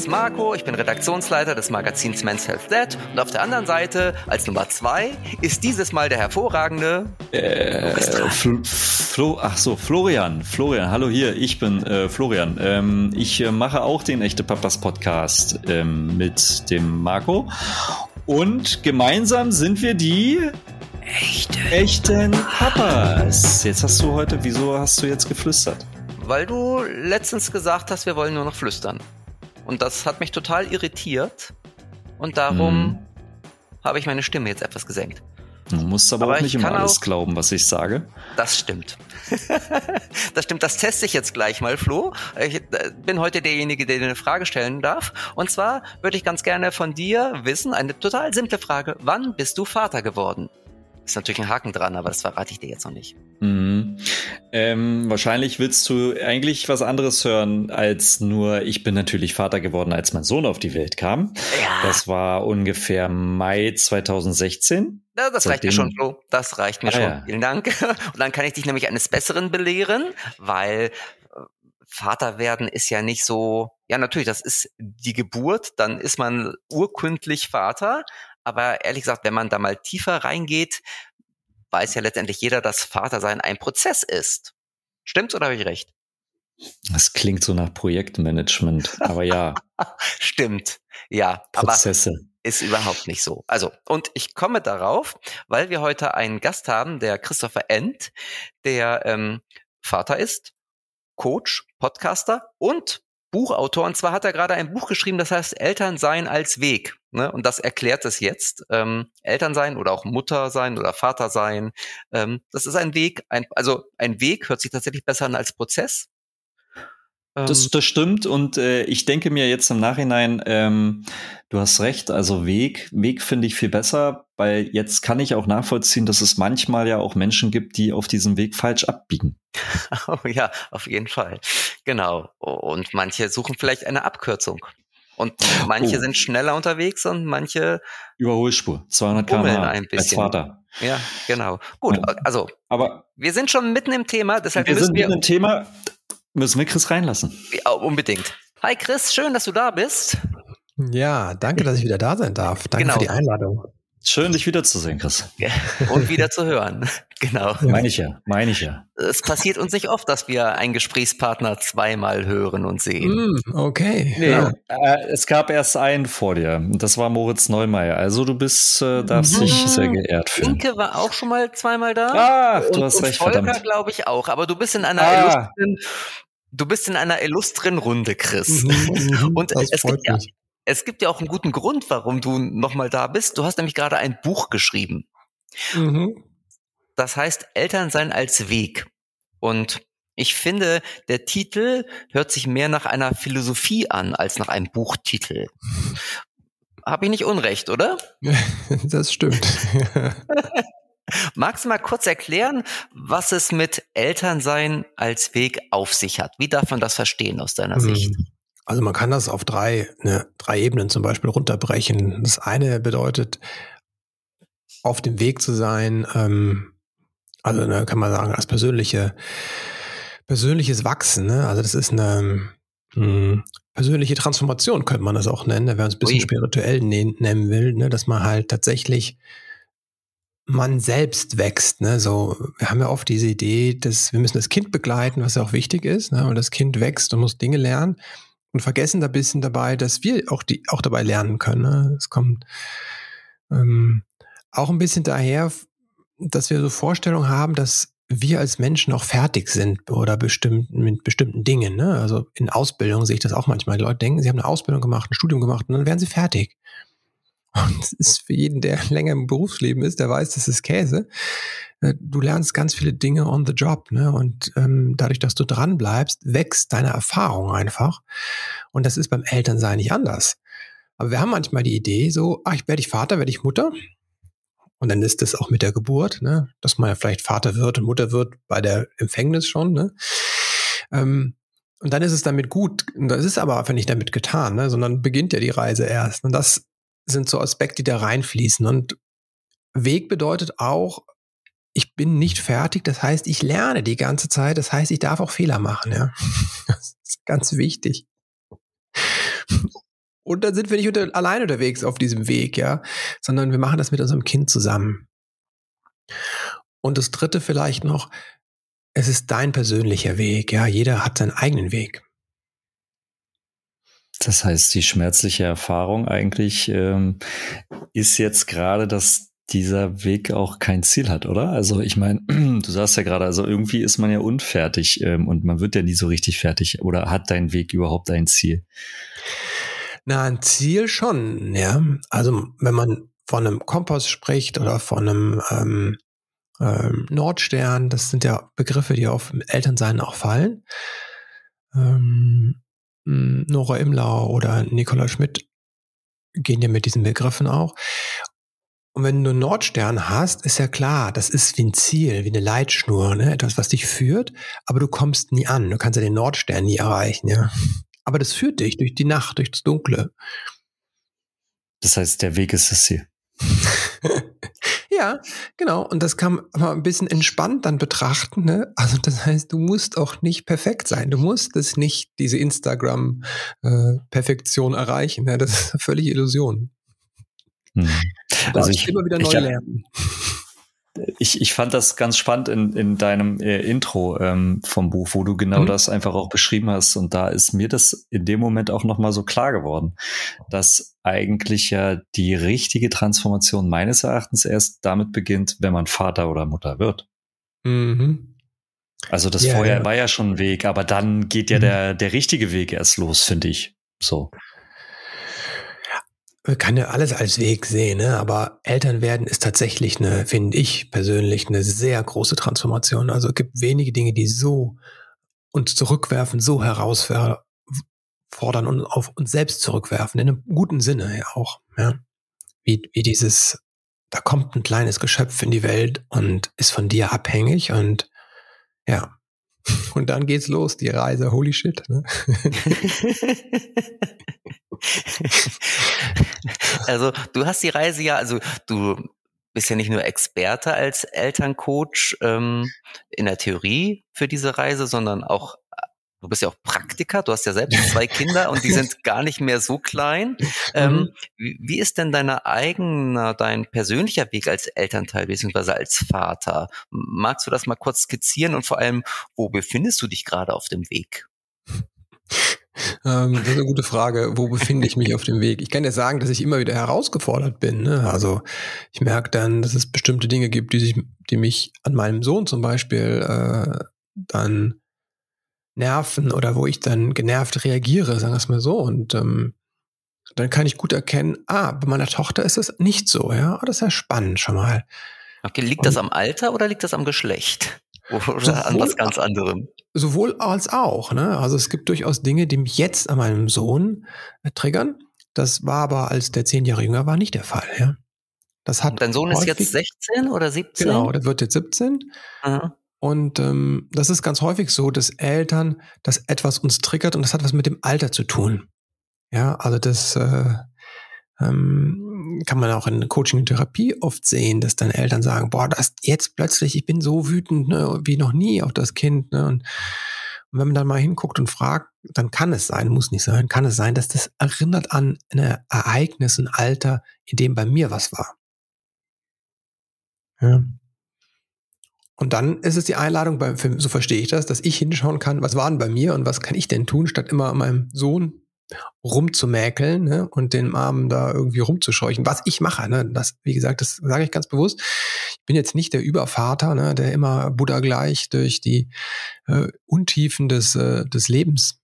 ist Marco, ich bin Redaktionsleiter des Magazins Men's Health Dead und auf der anderen Seite, als Nummer zwei, ist dieses Mal der hervorragende äh, Fl Flo, ach so, Florian, Florian, hallo hier, ich bin äh, Florian. Ähm, ich äh, mache auch den Echte Papas Podcast ähm, mit dem Marco und gemeinsam sind wir die Echte. echten Papas. Jetzt hast du heute, wieso hast du jetzt geflüstert? Weil du letztens gesagt hast, wir wollen nur noch flüstern. Und das hat mich total irritiert. Und darum Mhm. habe ich meine Stimme jetzt etwas gesenkt. Du musst aber, Aber auch ich nicht immer alles auch- glauben, was ich sage. Das stimmt. das stimmt, das teste ich jetzt gleich mal, Flo. Ich äh, bin heute derjenige, der dir eine Frage stellen darf. Und zwar würde ich ganz gerne von dir wissen, eine total simple Frage. Wann bist du Vater geworden? Ist natürlich ein Haken dran, aber das verrate ich dir jetzt noch nicht. Mhm. Ähm, wahrscheinlich willst du eigentlich was anderes hören als nur, ich bin natürlich Vater geworden, als mein Sohn auf die Welt kam. Ja, Das war ungefähr Mai 2016. Ja, das reicht mir Seitdem- schon, Flo. Das reicht mir Ah, schon. ja. Vielen Dank. Und dann kann ich dich nämlich eines Besseren belehren, weil äh, Vater werden ist ja nicht so, ja natürlich, das ist die Geburt, dann ist man urkündlich Vater. Aber ehrlich gesagt, wenn man da mal tiefer reingeht, weiß ja letztendlich jeder, dass Vatersein ein Prozess ist. Stimmt's oder habe ich recht? Das klingt so nach Projektmanagement, aber ja, Stimmt. Ja, aber Prozesse. ist überhaupt nicht so. Also, und ich komme darauf, weil wir heute einen Gast haben, der Christopher End, der ähm, Vater ist, Coach, Podcaster und Buchautor. Und zwar hat er gerade ein Buch geschrieben, das heißt Elternsein als Weg. Ne? Und das erklärt es jetzt. Ähm, Elternsein oder auch Mutter sein oder Vater sein. Ähm, das ist ein Weg, ein, also ein Weg hört sich tatsächlich besser an als Prozess. Ähm, Das, das stimmt und äh, ich denke mir jetzt im Nachhinein, ähm, du hast recht, also Weg, Weg finde ich viel besser, weil jetzt kann ich auch nachvollziehen, dass es manchmal ja auch Menschen gibt, die auf diesem Weg falsch abbiegen. Oh ja, auf jeden Fall. Genau. Und manche suchen vielleicht eine Abkürzung. Und manche Oh. sind schneller unterwegs und manche, Überholspur, 200 Bummeln km ein als bisschen. Vater. ja, genau. Gut, Ja. also Aber wir sind schon mitten im Thema, deshalb wir müssen sind wir mit dem Thema, müssen wir Chris reinlassen. Ja, unbedingt. Hi Chris, schön, dass du da bist. Ja, danke, dass ich wieder da sein darf. Danke Genau. für die Einladung. Schön, dich wiederzusehen, Chris. Und wieder zu hören. Genau. Meine ich ja, meine ich ja. Es passiert uns nicht oft, dass wir einen Gesprächspartner zweimal hören und sehen. Mm, okay. Nee, Ja. äh, es gab erst einen vor dir. und Das war Moritz Neumeier. Also du bist, äh, darfst dich sehr geehrt fühlen. Inke war auch schon mal zweimal da. Ach, und, du hast und recht, Volker verdammt. glaube ich auch. Aber du bist in einer Ah. illustren, du bist in einer illustren Runde, Chris. Mhm, mhm, Und das es freut gibt ja- mich. Es gibt ja auch einen guten Grund, warum du nochmal da bist. Du hast nämlich gerade ein Buch geschrieben. Mhm. Das heißt Elternsein als Weg. Und ich finde, der Titel hört sich mehr nach einer Philosophie an als nach einem Buchtitel. Habe ich nicht unrecht, oder? Das stimmt. Magst du mal kurz erklären, was es mit Elternsein als Weg auf sich hat? Wie darf man das verstehen aus deiner Sicht? Also man kann das auf drei, ne, drei Ebenen zum Beispiel runterbrechen. Das eine bedeutet, auf dem Weg zu sein, ähm, also ne, kann man sagen, als persönliche, persönliches Wachsen. Ne? Also das ist eine mh, persönliche Transformation, könnte man das auch nennen, wenn man es ein bisschen Ui. spirituell ne- nennen will, ne? dass man halt tatsächlich man selbst wächst. Ne? So, wir haben ja oft diese Idee, dass wir müssen das Kind begleiten, was ja auch wichtig ist. Ne? Und das Kind wächst und muss Dinge lernen und vergessen da ein bisschen dabei, dass wir auch die auch dabei lernen können. Ne? Es kommt ähm, auch ein bisschen daher, dass wir so Vorstellungen haben, dass wir als Menschen auch fertig sind oder bestimmt mit bestimmten Dingen. Ne? Also in Ausbildung sehe ich das auch manchmal. Die Leute denken, sie haben eine Ausbildung gemacht, ein Studium gemacht und dann werden sie fertig. Und es ist für jeden, der länger im Berufsleben ist, der weiß, das ist Käse. Äh, Du lernst ganz viele Dinge on the job, ne? Und ähm, dadurch, dass du dran bleibst, wächst deine Erfahrung einfach. Und das ist beim Elternsein nicht anders. Aber wir haben manchmal die Idee, so, ach, ich werde ich Vater, werde ich Mutter. Und dann ist das auch mit der Geburt, ne? dass man ja vielleicht Vater wird und Mutter wird bei der Empfängnis schon. Ne? Ähm, und dann ist es damit gut. Das ist aber einfach nicht damit getan, ne? sondern beginnt ja die Reise erst. Und das sind so Aspekte, die da reinfließen. Und Weg bedeutet auch, ich bin nicht fertig. Das heißt, ich lerne die ganze Zeit. Das heißt, ich darf auch Fehler machen. Ja, das ist ganz wichtig. Und dann sind wir nicht unter, allein unterwegs auf diesem Weg, ja, sondern wir machen das mit unserem Kind zusammen. Und das dritte vielleicht noch, es ist dein persönlicher Weg, ja, jeder hat seinen eigenen Weg. Das heißt, die schmerzliche Erfahrung eigentlich ähm, ist jetzt gerade, dass dieser Weg auch kein Ziel hat, oder? Also ich meine, du sagst ja gerade, also irgendwie ist man ja unfertig ähm, und man wird ja nie so richtig fertig. Oder hat dein Weg überhaupt ein Ziel? Na, ein Ziel schon, ja. Also wenn man von einem Kompass spricht oder von einem ähm, ähm, Nordstern, das sind ja Begriffe, die auf Elternsein auch fallen. Ähm, Nora Imlau oder Nicola Schmidt gehen ja mit diesen Begriffen auch. Und wenn du einen Nordstern hast, ist ja klar, das ist wie ein Ziel, wie eine Leitschnur, ne? etwas, was dich führt, aber du kommst nie an. Du kannst ja den Nordstern nie erreichen, ja. Aber das führt dich durch die Nacht, durch das Dunkle. Das heißt, der Weg ist das Ziel. ja, genau. Und das kann man ein bisschen entspannt dann betrachten. Ne? Also das heißt, du musst auch nicht perfekt sein. Du musst es nicht, diese Instagram-Perfektion äh, erreichen. Ne? Das ist eine völlige Illusion. Hm. Also ich immer wieder neu lernen ich, ich fand das ganz spannend in, in deinem äh, Intro ähm, vom Buch, wo du genau mhm. das einfach auch beschrieben hast. Und da ist mir das in dem Moment auch nochmal so klar geworden, dass eigentlich ja die richtige Transformation meines Erachtens erst damit beginnt, wenn man Vater oder Mutter wird. Mhm. Also das ja, vorher ja. war ja schon ein Weg, aber dann geht ja mhm. der, der richtige Weg erst los, finde ich. So man kann ja alles als Weg sehen, ne? aber Eltern werden ist tatsächlich eine, finde ich persönlich, eine sehr große Transformation. Also es gibt wenige Dinge, die so uns zurückwerfen, so herausfordern und auf uns selbst zurückwerfen, in einem guten Sinne ja auch. Ja? Wie, wie dieses, da kommt ein kleines Geschöpf in die Welt und ist von dir abhängig und ja, und dann geht's los, die Reise. Holy shit. Ne? also du hast die Reise ja, also du bist ja nicht nur Experte als Elterncoach ähm, in der Theorie für diese Reise, sondern auch du bist ja auch Praktiker, du hast ja selbst zwei Kinder und die sind gar nicht mehr so klein. Ähm, mhm. wie, wie, ist denn deine eigene, dein persönlicher Weg als Elternteil bzw. als Vater? Magst du das mal kurz skizzieren und vor allem, wo befindest du dich gerade auf dem Weg? Ähm, das ist eine gute Frage. Wo befinde ich mich auf dem Weg? Ich kann dir sagen, dass ich immer wieder herausgefordert bin. Ne? Also ich merke dann, dass es bestimmte Dinge gibt, die sich, die mich an meinem Sohn zum Beispiel äh, dann nerven oder wo ich dann genervt reagiere, sagen wir es mal so. Und ähm, dann kann ich gut erkennen, ah, bei meiner Tochter ist es nicht so, ja. Oh, das ist ja spannend schon mal. Okay, liegt und, das am Alter oder liegt das am Geschlecht? Oder sowohl, an was ganz anderem? Sowohl als auch, ne? Also es gibt durchaus Dinge, die mich jetzt an meinem Sohn äh, triggern. Das war aber, als der zehn Jahre jünger war, nicht der Fall, ja. Das hat Dein Sohn ist jetzt 16 oder 17? Genau, der wird jetzt 17. Aha. Und ähm, das ist ganz häufig so, dass Eltern, dass etwas uns triggert und das hat was mit dem Alter zu tun. Ja, also das äh, ähm, kann man auch in Coaching und Therapie oft sehen, dass dann Eltern sagen, boah, das jetzt plötzlich, ich bin so wütend ne, wie noch nie auf das Kind. Ne, und, und wenn man dann mal hinguckt und fragt, dann kann es sein, muss nicht sein, kann es sein, dass das erinnert an ein Ereignis, ein Alter, in dem bei mir was war. Ja. Und dann ist es die Einladung beim Film, so verstehe ich das, dass ich hinschauen kann, was war denn bei mir und was kann ich denn tun, statt immer meinem Sohn rumzumäkeln ne, und den Armen da irgendwie rumzuscheuchen. Was ich mache, ne, das, wie gesagt, das sage ich ganz bewusst. Ich bin jetzt nicht der Übervater, ne, der immer Buddha gleich durch die äh, Untiefen des, äh, des Lebens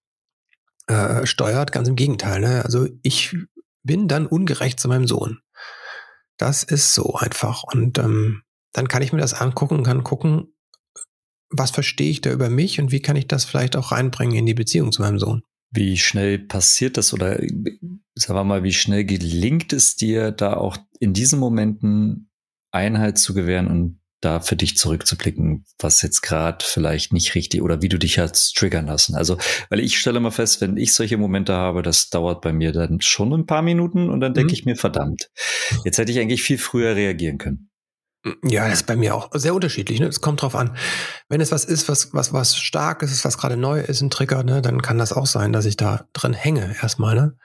äh, steuert. Ganz im Gegenteil. Ne? Also ich bin dann ungerecht zu meinem Sohn. Das ist so einfach. Und ähm, dann kann ich mir das angucken und kann gucken, was verstehe ich da über mich und wie kann ich das vielleicht auch reinbringen in die Beziehung zu meinem Sohn. Wie schnell passiert das oder sagen wir mal, wie schnell gelingt es dir, da auch in diesen Momenten Einheit zu gewähren und da für dich zurückzublicken, was jetzt gerade vielleicht nicht richtig oder wie du dich hast triggern lassen. Also, weil ich stelle mal fest, wenn ich solche Momente habe, das dauert bei mir dann schon ein paar Minuten und dann denke mhm. ich mir, verdammt, jetzt hätte ich eigentlich viel früher reagieren können. Ja, das ist bei mir auch sehr unterschiedlich. Ne? Es kommt drauf an. Wenn es was ist, was, was, was stark ist, was gerade neu ist, ein Trigger, ne, dann kann das auch sein, dass ich da drin hänge erstmal. Ne?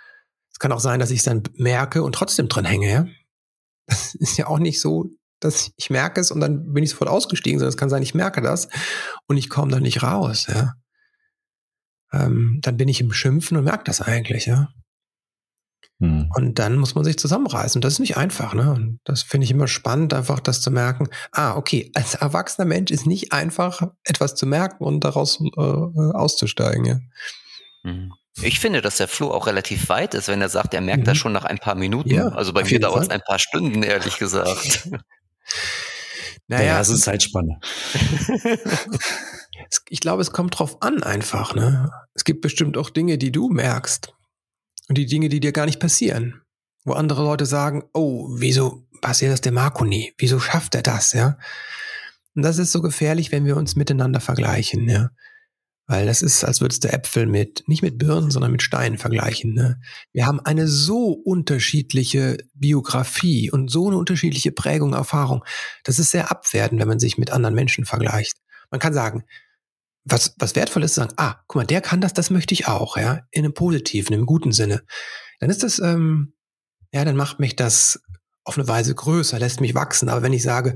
kann auch sein, dass ich es dann merke und trotzdem drin hänge, ja. Das ist ja auch nicht so, dass ich merke es und dann bin ich sofort ausgestiegen, sondern es kann sein, ich merke das und ich komme da nicht raus, ja. Ähm, dann bin ich im Schimpfen und merke das eigentlich, ja. Hm. Und dann muss man sich zusammenreißen. Und das ist nicht einfach, ne? Und das finde ich immer spannend, einfach das zu merken. Ah, okay, als erwachsener Mensch ist nicht einfach, etwas zu merken und daraus äh, auszusteigen, ja. Mhm. Ich finde, dass der Flo auch relativ weit ist, wenn er sagt, er merkt mhm. das schon nach ein paar Minuten. Ja, also bei mir dauert es ein paar Stunden, ehrlich gesagt. naja, ja, das ist Zeitspanne. ich glaube, es kommt drauf an einfach. Ne? Es gibt bestimmt auch Dinge, die du merkst und die Dinge, die dir gar nicht passieren. Wo andere Leute sagen, oh, wieso passiert das dem Marco nie? Wieso schafft er das? Ja. Und das ist so gefährlich, wenn wir uns miteinander vergleichen. Ja. Weil das ist, als würdest du Äpfel mit, nicht mit Birnen, sondern mit Steinen vergleichen. Ne? Wir haben eine so unterschiedliche Biografie und so eine unterschiedliche Prägung, Erfahrung. Das ist sehr abwertend, wenn man sich mit anderen Menschen vergleicht. Man kann sagen, was, was wertvoll ist, zu sagen, ah, guck mal, der kann das, das möchte ich auch, ja, in einem positiven, im guten Sinne. Dann ist das, ähm, ja, dann macht mich das auf eine Weise größer, lässt mich wachsen. Aber wenn ich sage,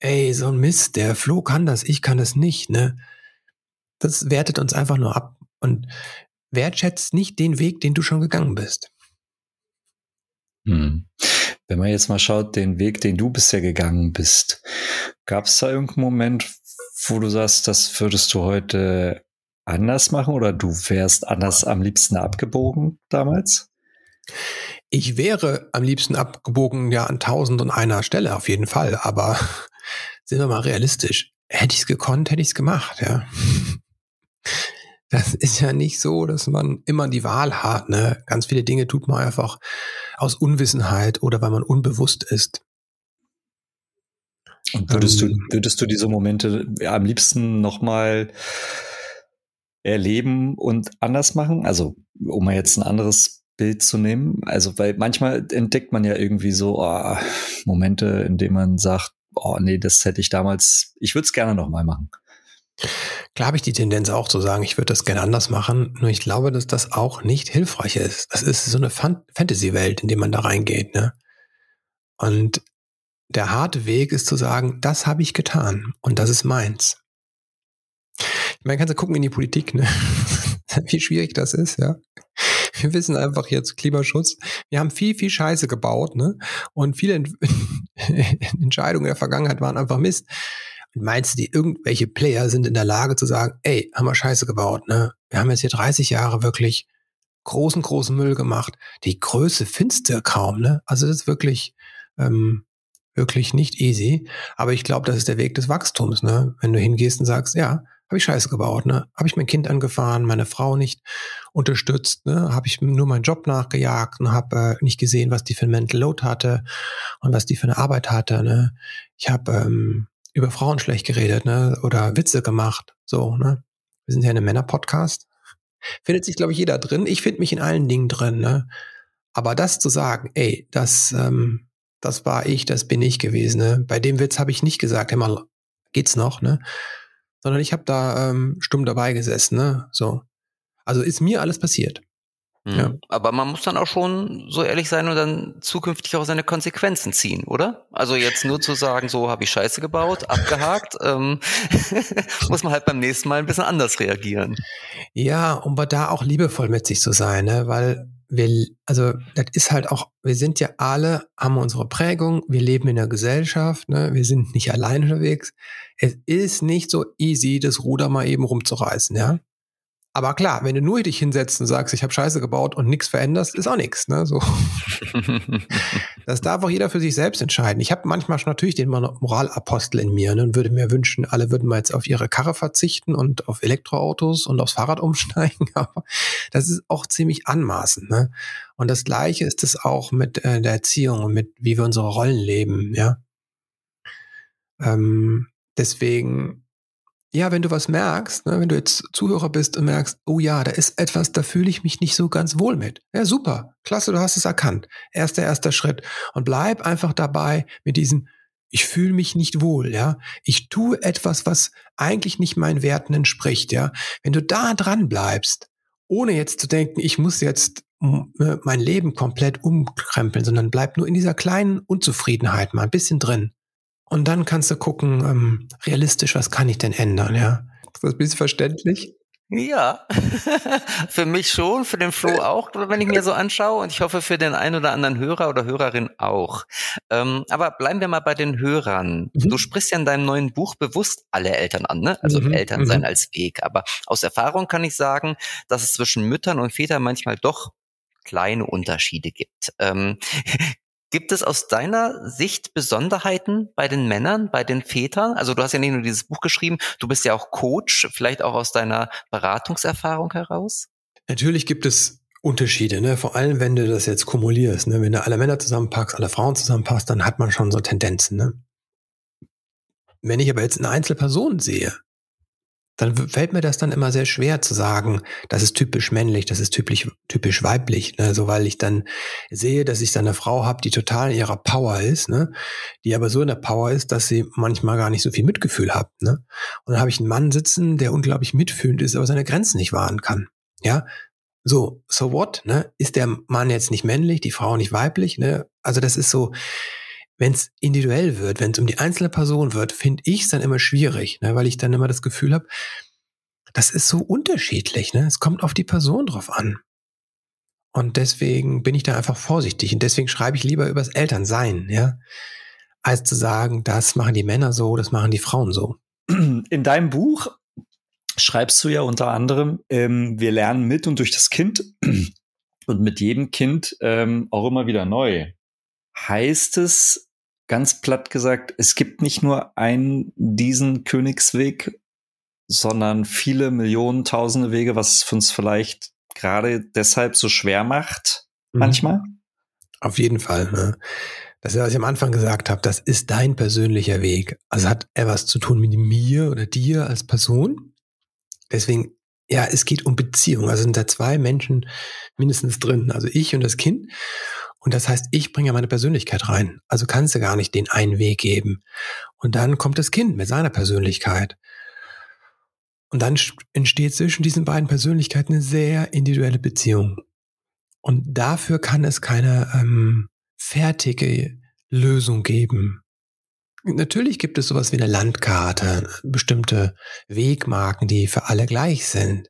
ey, so ein Mist, der Flo kann das, ich kann das nicht, ne, das wertet uns einfach nur ab und wertschätzt nicht den Weg, den du schon gegangen bist. Hm. Wenn man jetzt mal schaut, den Weg, den du bisher gegangen bist, gab es da irgendeinen Moment, wo du sagst, das würdest du heute anders machen oder du wärst anders am liebsten abgebogen damals? Ich wäre am liebsten abgebogen, ja, an tausend und einer Stelle auf jeden Fall, aber sind wir mal realistisch. Hätte ich es gekonnt, hätte ich es gemacht, ja. Das ist ja nicht so, dass man immer die Wahl hat. Ne? Ganz viele Dinge tut man einfach aus Unwissenheit oder weil man unbewusst ist. Und würdest ähm, du, würdest du diese Momente am liebsten nochmal erleben und anders machen? Also, um mal jetzt ein anderes Bild zu nehmen. Also, weil manchmal entdeckt man ja irgendwie so oh, Momente, in denen man sagt, oh nee, das hätte ich damals, ich würde es gerne nochmal machen. Klar habe ich die Tendenz auch zu sagen, ich würde das gerne anders machen, nur ich glaube, dass das auch nicht hilfreich ist. Das ist so eine Fantasy-Welt, in die man da reingeht. Ne? Und der harte Weg ist zu sagen, das habe ich getan und das ist meins. Ich meine, kannst du gucken in die Politik, ne? wie schwierig das ist, ja. Wir wissen einfach jetzt Klimaschutz. Wir haben viel, viel Scheiße gebaut, ne? Und viele Entscheidungen der Vergangenheit waren einfach Mist. Meinst du, die irgendwelche Player sind in der Lage zu sagen, ey, haben wir Scheiße gebaut, ne? Wir haben jetzt hier 30 Jahre wirklich großen, großen Müll gemacht. Die Größe findest du kaum, ne? Also das ist wirklich, ähm, wirklich nicht easy. Aber ich glaube, das ist der Weg des Wachstums, ne? Wenn du hingehst und sagst, ja, habe ich Scheiße gebaut, ne? Habe ich mein Kind angefahren, meine Frau nicht unterstützt, ne? Habe ich nur meinen Job nachgejagt und habe äh, nicht gesehen, was die für ein Mental Load hatte und was die für eine Arbeit hatte, ne? Ich habe ähm, über Frauen schlecht geredet, ne? Oder Witze gemacht. So, ne? Wir sind ja in einem Männer-Podcast. Findet sich, glaube ich, jeder drin. Ich finde mich in allen Dingen drin, ne? Aber das zu sagen, ey, das, ähm, das war ich, das bin ich gewesen, ne? Bei dem Witz habe ich nicht gesagt, immer geht's noch, ne? Sondern ich habe da ähm, stumm dabei gesessen, ne? So. Also ist mir alles passiert. Mhm. Ja. Aber man muss dann auch schon so ehrlich sein und dann zukünftig auch seine Konsequenzen ziehen, oder? Also jetzt nur zu sagen, so habe ich Scheiße gebaut, abgehakt, ähm, muss man halt beim nächsten Mal ein bisschen anders reagieren. Ja, um da auch liebevoll mit sich zu sein, ne? weil wir, also das ist halt auch, wir sind ja alle, haben unsere Prägung, wir leben in der Gesellschaft, ne? wir sind nicht allein unterwegs. Es ist nicht so easy, das Ruder mal eben rumzureißen, ja. Aber klar, wenn du nur dich hinsetzt und sagst, ich habe Scheiße gebaut und nichts veränderst, ist auch nichts. Ne? So. das darf auch jeder für sich selbst entscheiden. Ich habe manchmal schon natürlich den Moralapostel in mir ne, und würde mir wünschen, alle würden mal jetzt auf ihre Karre verzichten und auf Elektroautos und aufs Fahrrad umsteigen. Aber das ist auch ziemlich anmaßend. Ne? Und das Gleiche ist es auch mit äh, der Erziehung und mit wie wir unsere Rollen leben. Ja. Ähm, deswegen ja, wenn du was merkst, ne, wenn du jetzt Zuhörer bist und merkst, oh ja, da ist etwas, da fühle ich mich nicht so ganz wohl mit. Ja, super, klasse, du hast es erkannt. Erster, erster Schritt. Und bleib einfach dabei mit diesem, ich fühle mich nicht wohl, ja. Ich tue etwas, was eigentlich nicht meinen Werten entspricht, ja. Wenn du da dran bleibst, ohne jetzt zu denken, ich muss jetzt ne, mein Leben komplett umkrempeln, sondern bleib nur in dieser kleinen Unzufriedenheit mal ein bisschen drin. Und dann kannst du gucken, ähm, realistisch, was kann ich denn ändern, ja? Ist das ein bisschen verständlich? Ja, für mich schon, für den Flo auch, wenn ich mir so anschaue und ich hoffe für den einen oder anderen Hörer oder Hörerin auch. Ähm, aber bleiben wir mal bei den Hörern. Mhm. Du sprichst ja in deinem neuen Buch bewusst alle Eltern an, ne? also mhm. Elternsein mhm. als Weg. Aber aus Erfahrung kann ich sagen, dass es zwischen Müttern und Vätern manchmal doch kleine Unterschiede gibt. Ähm, Gibt es aus deiner Sicht Besonderheiten bei den Männern, bei den Vätern? Also du hast ja nicht nur dieses Buch geschrieben, du bist ja auch Coach, vielleicht auch aus deiner Beratungserfahrung heraus? Natürlich gibt es Unterschiede, ne? vor allem wenn du das jetzt kumulierst. Ne? Wenn du alle Männer zusammenpackst, alle Frauen zusammenpasst, dann hat man schon so Tendenzen. Ne? Wenn ich aber jetzt eine Einzelperson sehe, dann fällt mir das dann immer sehr schwer zu sagen, das ist typisch männlich, das ist typisch, typisch weiblich, ne? so weil ich dann sehe, dass ich dann eine Frau habe, die total in ihrer Power ist, ne? die aber so in der Power ist, dass sie manchmal gar nicht so viel Mitgefühl hat. Ne? Und dann habe ich einen Mann sitzen, der unglaublich mitfühlend ist, aber seine Grenzen nicht wahren kann. Ja, so, so what? Ne? Ist der Mann jetzt nicht männlich, die Frau nicht weiblich? Ne? Also das ist so, wenn es individuell wird, wenn es um die einzelne Person wird, finde ich es dann immer schwierig, ne, weil ich dann immer das Gefühl habe, das ist so unterschiedlich. Ne? Es kommt auf die Person drauf an. Und deswegen bin ich da einfach vorsichtig. Und deswegen schreibe ich lieber übers Elternsein, ja, als zu sagen, das machen die Männer so, das machen die Frauen so. In deinem Buch schreibst du ja unter anderem, ähm, wir lernen mit und durch das Kind und mit jedem Kind ähm, auch immer wieder neu. Heißt es, ganz platt gesagt, es gibt nicht nur einen diesen Königsweg, sondern viele Millionen, tausende Wege, was uns vielleicht gerade deshalb so schwer macht, mhm. manchmal? Auf jeden Fall. Ne? Das ist, was ich am Anfang gesagt habe, das ist dein persönlicher Weg. Also hat er was zu tun mit mir oder dir als Person. Deswegen, ja, es geht um Beziehung. Also sind da zwei Menschen mindestens drin. Also ich und das Kind. Und das heißt, ich bringe meine Persönlichkeit rein. Also kannst du gar nicht den einen Weg geben. Und dann kommt das Kind mit seiner Persönlichkeit. Und dann entsteht zwischen diesen beiden Persönlichkeiten eine sehr individuelle Beziehung. Und dafür kann es keine ähm, fertige Lösung geben. Natürlich gibt es sowas wie eine Landkarte, bestimmte Wegmarken, die für alle gleich sind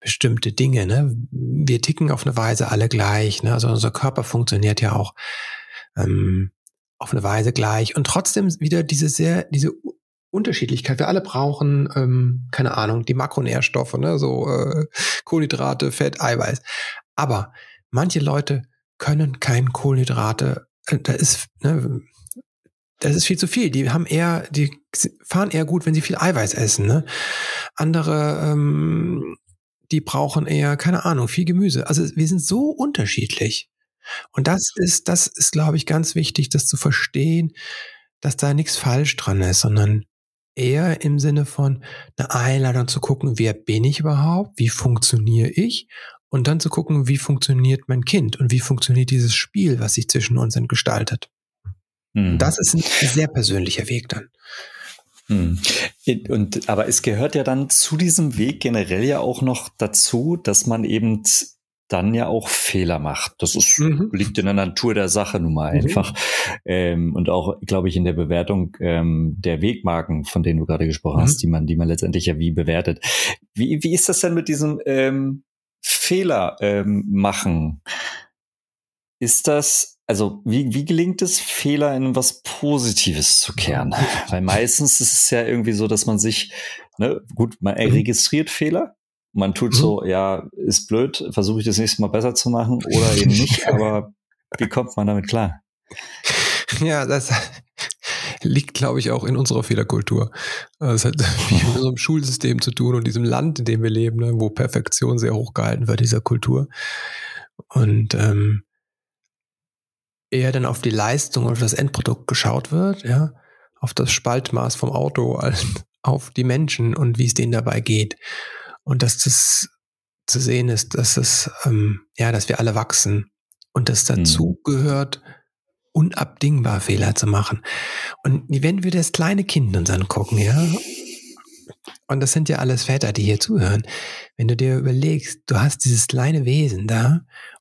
bestimmte Dinge. Ne? Wir ticken auf eine Weise alle gleich. Ne? Also unser Körper funktioniert ja auch ähm, auf eine Weise gleich. Und trotzdem wieder diese sehr, diese Unterschiedlichkeit. Wir alle brauchen, ähm, keine Ahnung, die Makronährstoffe, ne? so äh, Kohlenhydrate, Fett, Eiweiß. Aber manche Leute können kein Kohlenhydrate. Äh, da ist, ne, das ist viel zu viel. Die haben eher, die fahren eher gut, wenn sie viel Eiweiß essen. Ne? Andere ähm, die brauchen eher, keine Ahnung, viel Gemüse. Also wir sind so unterschiedlich. Und das ist, das ist, glaube ich, ganz wichtig, das zu verstehen, dass da nichts falsch dran ist, sondern eher im Sinne von eine Einladung zu gucken, wer bin ich überhaupt, wie funktioniere ich und dann zu gucken, wie funktioniert mein Kind und wie funktioniert dieses Spiel, was sich zwischen uns gestaltet. Mhm. Das ist ein sehr persönlicher Weg dann. Hm. Und, aber es gehört ja dann zu diesem Weg generell ja auch noch dazu, dass man eben dann ja auch Fehler macht. Das ist, mhm. liegt in der Natur der Sache nun mal mhm. einfach. Ähm, und auch, glaube ich, in der Bewertung ähm, der Wegmarken, von denen du gerade gesprochen mhm. hast, die man, die man letztendlich ja wie bewertet. Wie, wie ist das denn mit diesem ähm, Fehler ähm, machen? Ist das also wie, wie gelingt es, Fehler in was Positives zu kehren? Weil meistens ist es ja irgendwie so, dass man sich, ne, gut, man mhm. registriert Fehler, man tut so, mhm. ja, ist blöd, versuche ich das nächste Mal besser zu machen oder eben nicht, aber wie kommt man damit klar? Ja, das liegt, glaube ich, auch in unserer Fehlerkultur. Es hat viel mit unserem Schulsystem zu tun und diesem Land, in dem wir leben, ne, wo Perfektion sehr hoch gehalten wird, dieser Kultur. Und ähm, eher dann auf die Leistung oder das Endprodukt geschaut wird, ja, auf das Spaltmaß vom Auto als auf die Menschen und wie es denen dabei geht. Und dass das zu sehen ist, dass es, ähm, ja, dass wir alle wachsen und dass dazu mhm. gehört, unabdingbar Fehler zu machen. Und wenn wir das kleine Kind uns angucken, ja, und das sind ja alles Väter, die hier zuhören, wenn du dir überlegst, du hast dieses kleine Wesen da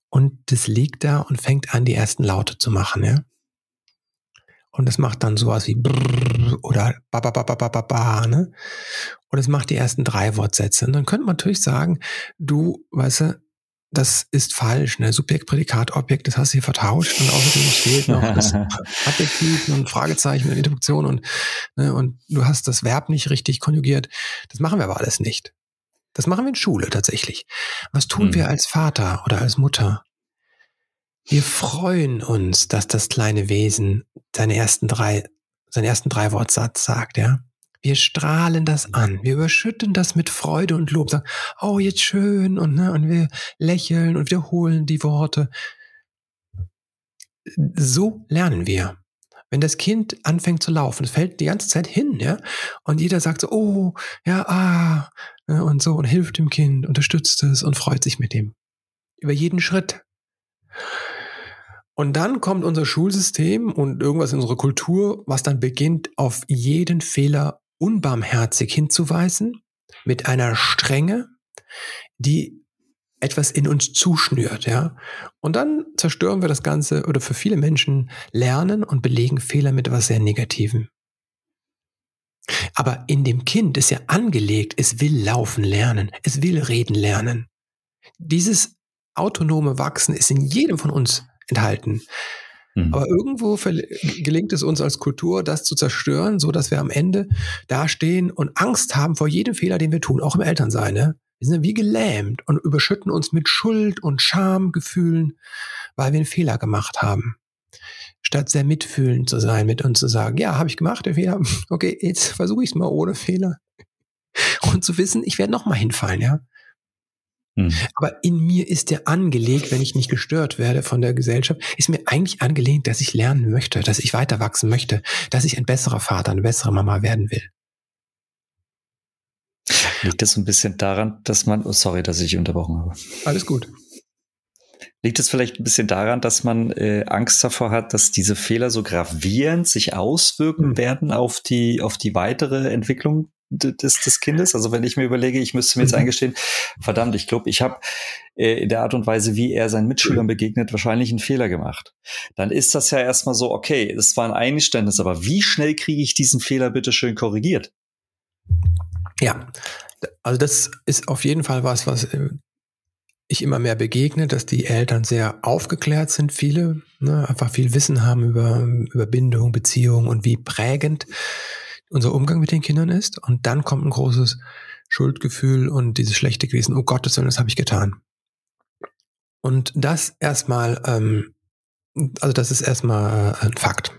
und das liegt da und fängt an, die ersten Laute zu machen, ja. Und es macht dann sowas wie brrr oder ba ba ba ba ba ba ba, ne? Und es macht die ersten drei Wortsätze. Und dann könnte man natürlich sagen, du, weißt du, das ist falsch, ne? Subjekt, Prädikat, Objekt, das hast du hier vertauscht und außerdem fehlt noch das Adjektiv und Fragezeichen und Introduktion und, ne, und du hast das Verb nicht richtig konjugiert. Das machen wir aber alles nicht. Das machen wir in Schule tatsächlich. Was tun hm. wir als Vater oder als Mutter? Wir freuen uns, dass das kleine Wesen seine ersten drei, seinen ersten drei Wortsatz sagt, ja. Wir strahlen das an. Wir überschütten das mit Freude und Lob. Sagen, oh, jetzt schön. Und, ne, und wir lächeln und wiederholen die Worte. So lernen wir. Wenn das Kind anfängt zu laufen, es fällt die ganze Zeit hin, ja, und jeder sagt so, oh, ja, ah, ne, und so, und hilft dem Kind, unterstützt es und freut sich mit ihm. Über jeden Schritt. Und dann kommt unser Schulsystem und irgendwas in unserer Kultur, was dann beginnt, auf jeden Fehler unbarmherzig hinzuweisen, mit einer Strenge, die etwas in uns zuschnürt, ja. Und dann zerstören wir das Ganze oder für viele Menschen lernen und belegen Fehler mit etwas sehr Negativem. Aber in dem Kind ist ja angelegt, es will laufen lernen, es will reden lernen. Dieses autonome Wachsen ist in jedem von uns enthalten. Mhm. Aber irgendwo gelingt es uns als Kultur, das zu zerstören, so dass wir am Ende dastehen und Angst haben vor jedem Fehler, den wir tun, auch im Elternsein. Ne? Wir sind wie gelähmt und überschütten uns mit Schuld und Schamgefühlen, weil wir einen Fehler gemacht haben. Statt sehr mitfühlend zu sein mit uns zu sagen, ja, habe ich gemacht, den Fehler. Okay, jetzt versuche ich es mal ohne Fehler. Und zu wissen, ich werde nochmal hinfallen, ja. Hm. Aber in mir ist der angelegt, wenn ich nicht gestört werde von der Gesellschaft, ist mir eigentlich angelegt, dass ich lernen möchte, dass ich weiter wachsen möchte, dass ich ein besserer Vater, eine bessere Mama werden will. Liegt das ein bisschen daran, dass man, oh sorry, dass ich unterbrochen habe. Alles gut. Liegt es vielleicht ein bisschen daran, dass man äh, Angst davor hat, dass diese Fehler so gravierend sich auswirken mhm. werden auf die, auf die weitere Entwicklung des, des Kindes? Also wenn ich mir überlege, ich müsste mir jetzt mhm. eingestehen, verdammt, ich glaube, ich habe äh, in der Art und Weise, wie er seinen Mitschülern begegnet, wahrscheinlich einen Fehler gemacht. Dann ist das ja erstmal so, okay, das war ein Eingeständnis, aber wie schnell kriege ich diesen Fehler bitte schön korrigiert? Ja, also das ist auf jeden Fall was, was äh, ich immer mehr begegne, dass die Eltern sehr aufgeklärt sind, viele, ne, einfach viel Wissen haben über, über Bindung, Beziehung und wie prägend unser Umgang mit den Kindern ist. Und dann kommt ein großes Schuldgefühl und dieses schlechte Gewissen, oh Gottes Willen, das habe ich getan. Und das erstmal, ähm, also das ist erstmal äh, ein Fakt,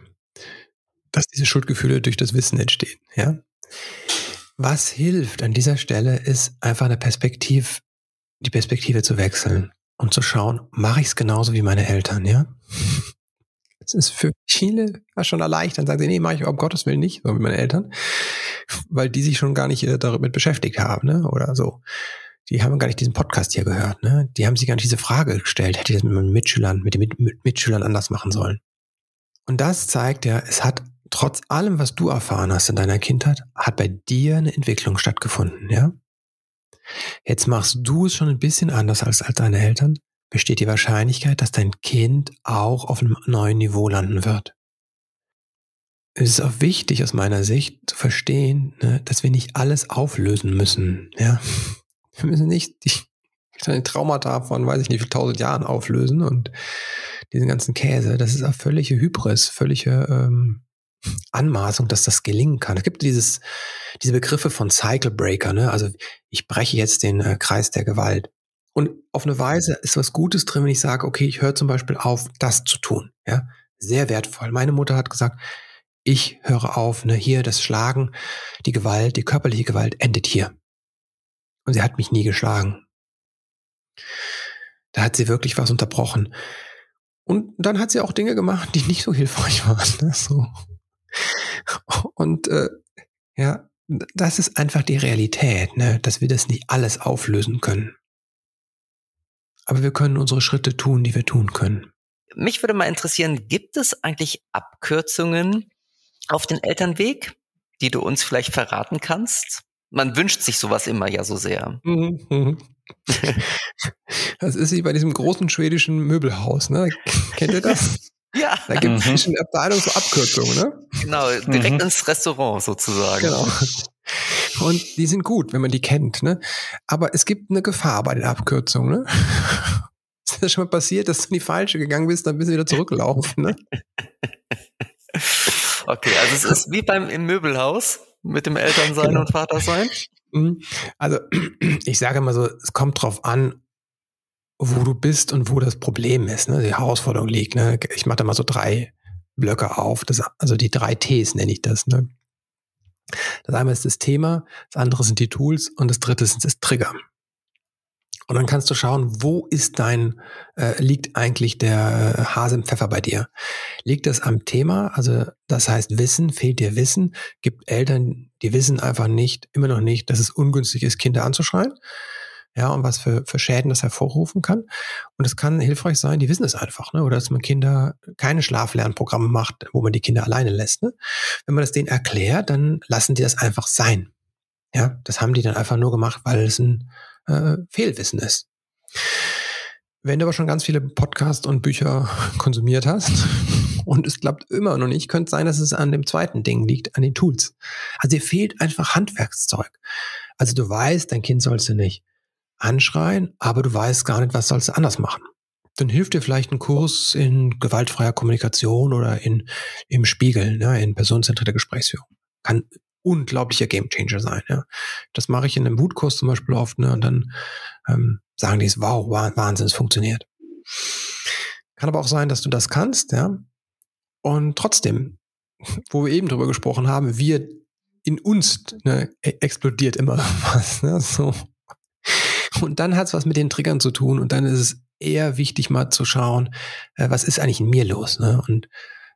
dass diese Schuldgefühle durch das Wissen entstehen, ja. Was hilft an dieser Stelle, ist einfach eine Perspektive, die Perspektive zu wechseln und zu schauen, mache ich es genauso wie meine Eltern, ja? Das ist für viele schon erleichternd. Sagen sie, nee, mache ich um Gottes Willen nicht, so wie meine Eltern, weil die sich schon gar nicht äh, damit beschäftigt haben, ne? Oder so. Die haben gar nicht diesen Podcast hier gehört, ne? Die haben sich gar nicht diese Frage gestellt, hätte ich das mit meinen Mitschülern, mit den mit Mitschülern anders machen sollen. Und das zeigt ja, es hat trotz allem, was du erfahren hast in deiner Kindheit, hat bei dir eine Entwicklung stattgefunden, ja? Jetzt machst du es schon ein bisschen anders als, als deine Eltern, besteht die Wahrscheinlichkeit, dass dein Kind auch auf einem neuen Niveau landen wird. Es ist auch wichtig aus meiner Sicht zu verstehen, ne, dass wir nicht alles auflösen müssen. Ja? Wir müssen nicht die, Traumata von, weiß ich nicht, wie tausend Jahren auflösen und diesen ganzen Käse. Das ist auch völlige Hybris, völlige ähm, Anmaßung, dass das gelingen kann. Es gibt dieses, diese Begriffe von Cycle Breaker, ne? Also ich breche jetzt den äh, Kreis der Gewalt. Und auf eine Weise ist was Gutes drin, wenn ich sage, okay, ich höre zum Beispiel auf, das zu tun. Ja, sehr wertvoll. Meine Mutter hat gesagt, ich höre auf, ne, hier das Schlagen, die Gewalt, die körperliche Gewalt endet hier. Und sie hat mich nie geschlagen. Da hat sie wirklich was unterbrochen. Und dann hat sie auch Dinge gemacht, die nicht so hilfreich waren. Ne, so. Und äh, ja, das ist einfach die Realität, ne, dass wir das nicht alles auflösen können. Aber wir können unsere Schritte tun, die wir tun können. Mich würde mal interessieren, gibt es eigentlich Abkürzungen auf den Elternweg, die du uns vielleicht verraten kannst? Man wünscht sich sowas immer ja so sehr. Das ist wie bei diesem großen schwedischen Möbelhaus, ne? Kennt ihr das? Ja. Da gibt es Mhm. zwischen der Abteilung so Abkürzungen, ne? Genau, direkt Mhm. ins Restaurant sozusagen. Genau. Und die sind gut, wenn man die kennt, ne? Aber es gibt eine Gefahr bei den Abkürzungen, ne? Ist das schon mal passiert, dass du in die falsche gegangen bist, dann bist du wieder zurückgelaufen, ne? Okay, also es ist wie beim im Möbelhaus mit dem Elternsein Genau. und Vatersein. Mhm. Also, ich sage mal so, es kommt drauf an, wo du bist und wo das Problem ist, ne? Die Herausforderung liegt, ne? Ich mache da mal so drei Blöcke auf, das, also die drei Ts nenne ich das, ne? Das eine ist das Thema, das andere sind die Tools und das dritte ist das Trigger. Und dann kannst du schauen, wo ist dein, äh, liegt eigentlich der äh, Hase im Pfeffer bei dir? Liegt das am Thema? Also das heißt Wissen, fehlt dir Wissen? Gibt Eltern, die wissen einfach nicht, immer noch nicht, dass es ungünstig ist, Kinder anzuschreien? Ja, und was für, für Schäden das hervorrufen kann. Und es kann hilfreich sein, die wissen es einfach, ne? Oder dass man Kinder keine Schlaflernprogramme macht, wo man die Kinder alleine lässt. Ne? Wenn man das denen erklärt, dann lassen die das einfach sein. Ja, das haben die dann einfach nur gemacht, weil es ein äh, Fehlwissen ist. Wenn du aber schon ganz viele Podcasts und Bücher konsumiert hast und es klappt immer noch nicht, könnte es sein, dass es an dem zweiten Ding liegt, an den Tools. Also dir fehlt einfach Handwerkszeug. Also du weißt, dein Kind sollst du nicht anschreien, aber du weißt gar nicht, was sollst du anders machen. Dann hilft dir vielleicht ein Kurs in gewaltfreier Kommunikation oder in, im Spiegel, ne, in personenzentrierter Gesprächsführung. Kann unglaublicher Gamechanger sein. Ja. Das mache ich in einem Wutkurs zum Beispiel oft, ne, und dann ähm, sagen die es, wow, Wah- Wahnsinn, es funktioniert. Kann aber auch sein, dass du das kannst, ja. Und trotzdem, wo wir eben drüber gesprochen haben, wir in uns ne, e- explodiert immer was. Ne, so. Und dann hat es was mit den Triggern zu tun und dann ist es eher wichtig, mal zu schauen, äh, was ist eigentlich in mir los. Ne? Und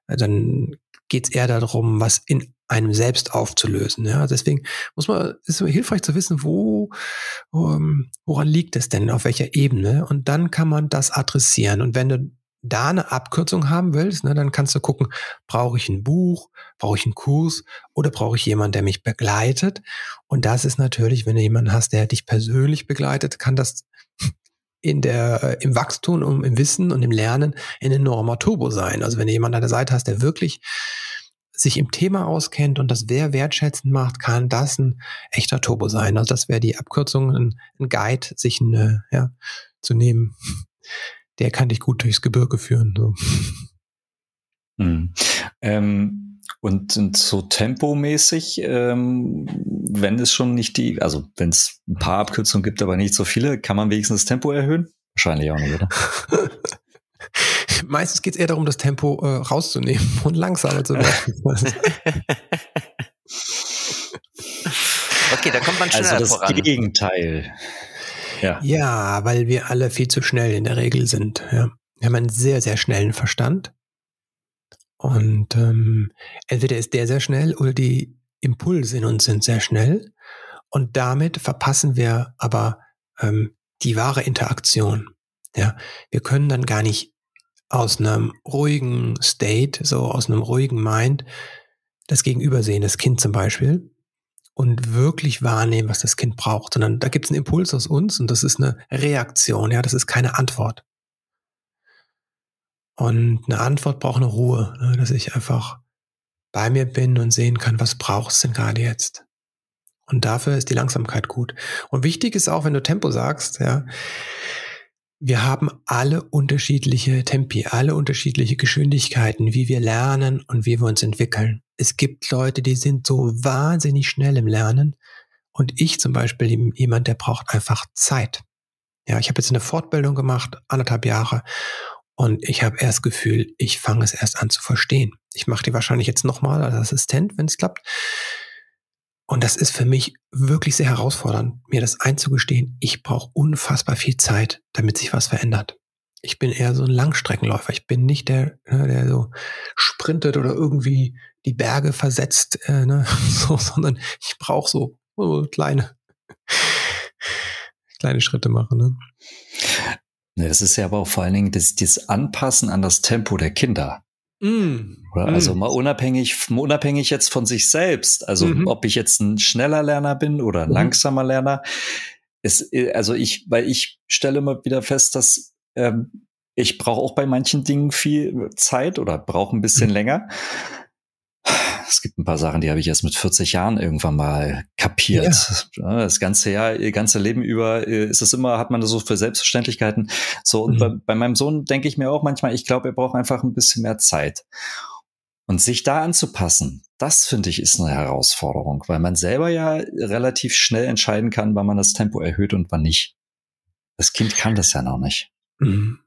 äh, dann geht es eher darum, was in einem selbst aufzulösen. Ja? Deswegen muss man, ist es hilfreich zu wissen, wo, ähm, woran liegt es denn, auf welcher Ebene. Und dann kann man das adressieren. Und wenn du da eine Abkürzung haben willst, ne, dann kannst du gucken, brauche ich ein Buch, brauche ich einen Kurs oder brauche ich jemanden, der mich begleitet? Und das ist natürlich, wenn du jemanden hast, der dich persönlich begleitet, kann das in der, äh, im Wachstum und im Wissen und im Lernen ein enormer Turbo sein. Also wenn du jemanden an der Seite hast, der wirklich sich im Thema auskennt und das wer wertschätzend macht, kann das ein echter Turbo sein. Also das wäre die Abkürzung, ein, ein Guide, sich eine, ja, zu nehmen. Der kann dich gut durchs Gebirge führen. So. Mhm. Ähm, und, und so tempomäßig, ähm, wenn es schon nicht die, also wenn es ein paar Abkürzungen gibt, aber nicht so viele, kann man wenigstens das Tempo erhöhen? Wahrscheinlich auch nicht, oder? Meistens geht es eher darum, das Tempo äh, rauszunehmen und langsamer zu werden. Okay, da kommt man schneller Also das voran. Gegenteil. Ja. ja, weil wir alle viel zu schnell in der Regel sind. Ja. Wir haben einen sehr, sehr schnellen Verstand. Und ähm, entweder ist der sehr schnell oder die Impulse in uns sind sehr schnell. Und damit verpassen wir aber ähm, die wahre Interaktion. Ja, wir können dann gar nicht aus einem ruhigen State, so aus einem ruhigen Mind, das Gegenüber sehen, das Kind zum Beispiel, und wirklich wahrnehmen, was das Kind braucht, sondern da gibt es einen Impuls aus uns und das ist eine Reaktion, ja, das ist keine Antwort. Und eine Antwort braucht eine Ruhe, ne, dass ich einfach bei mir bin und sehen kann, was brauchst du denn gerade jetzt? Und dafür ist die Langsamkeit gut. Und wichtig ist auch, wenn du Tempo sagst, ja, wir haben alle unterschiedliche Tempi, alle unterschiedliche Geschwindigkeiten, wie wir lernen und wie wir uns entwickeln. Es gibt Leute, die sind so wahnsinnig schnell im Lernen. Und ich zum Beispiel jemand, der braucht einfach Zeit. Ja, ich habe jetzt eine Fortbildung gemacht, anderthalb Jahre. Und ich habe erst Gefühl, ich fange es erst an zu verstehen. Ich mache die wahrscheinlich jetzt nochmal als Assistent, wenn es klappt. Und das ist für mich wirklich sehr herausfordernd, mir das einzugestehen. Ich brauche unfassbar viel Zeit, damit sich was verändert. Ich bin eher so ein Langstreckenläufer. Ich bin nicht der, ne, der so sprintet oder irgendwie die Berge versetzt, äh, ne, so, sondern ich brauche so, kleine, kleine Schritte machen. Ne? Ne, das ist ja aber auch vor allen Dingen das, das Anpassen an das Tempo der Kinder. Mm. Oder? Mm. Also mal unabhängig, unabhängig jetzt von sich selbst. Also Mhm. ob ich jetzt ein schneller Lerner bin oder ein Mhm. langsamer Lerner. es, also ich, weil ich stelle immer wieder fest, dass ähm, ich brauche auch bei manchen Dingen viel Zeit oder brauche ein bisschen mhm. länger. Es gibt ein paar Sachen, die habe ich erst mit 40 Jahren irgendwann mal kapiert. Ja. Das ganze Jahr, ihr ganze Leben über äh, ist es immer, hat man das so für Selbstverständlichkeiten. So, und mhm. bei, bei meinem Sohn denke ich mir auch manchmal, ich glaube, er braucht einfach ein bisschen mehr Zeit. Und sich da anzupassen, das finde ich ist eine Herausforderung, weil man selber ja relativ schnell entscheiden kann, wann man das Tempo erhöht und wann nicht. Das Kind kann das ja noch nicht. Mhm.